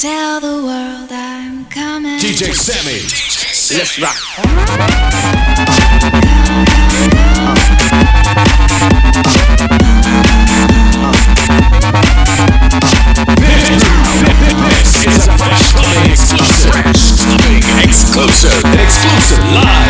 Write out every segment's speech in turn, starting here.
Tell the world I'm coming. DJ Sammy. Let's rock. This is a exclusive. Exclusive. Exclusive live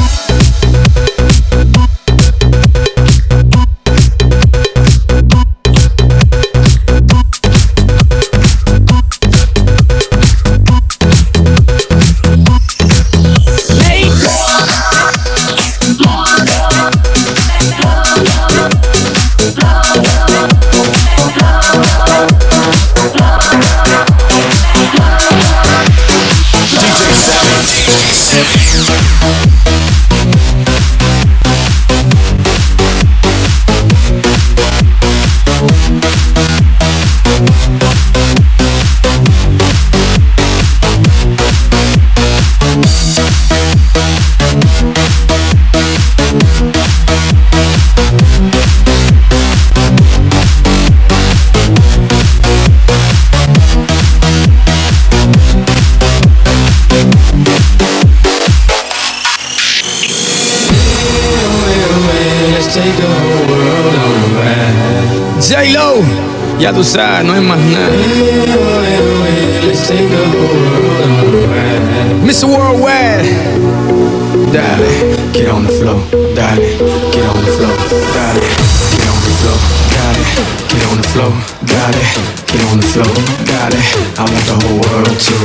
J-Lo, ya tú sabes, no hay más nada. Mr. Worldwide, dale, get on the floor, dale, get on the floor, dale, get on the floor, dale, get on the floor, dale. I want the whole world to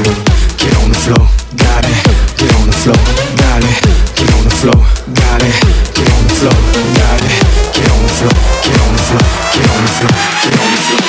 get on the floor, dale, get on the floor, dale, get on the floor, dale, get on the floor, dale, get on the floor, get on the floor, get on the heart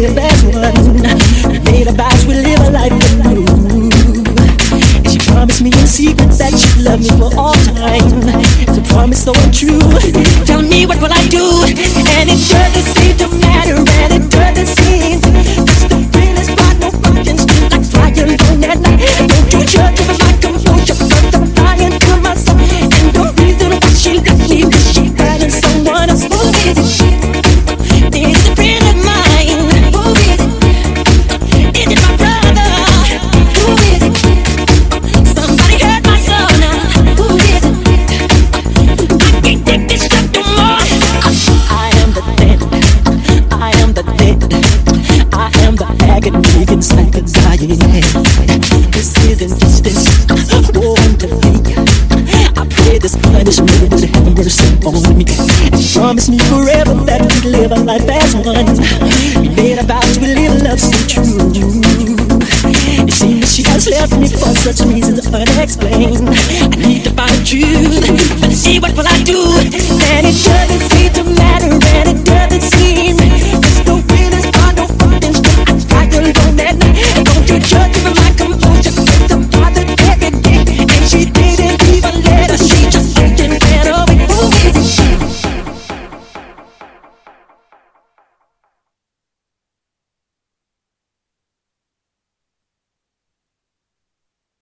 the we live as one. Made a vows we live a life anew. And she promised me in secret that she'd love me for all time. It's a promise so untrue. Tell me what will I do? And it doesn't seem on me. And promise me forever that we'd live a life as one. We made a vow to live love so true. It seems she has left me for such reasons unexplained. I need to find the truth, but see what will I do? And it doesn't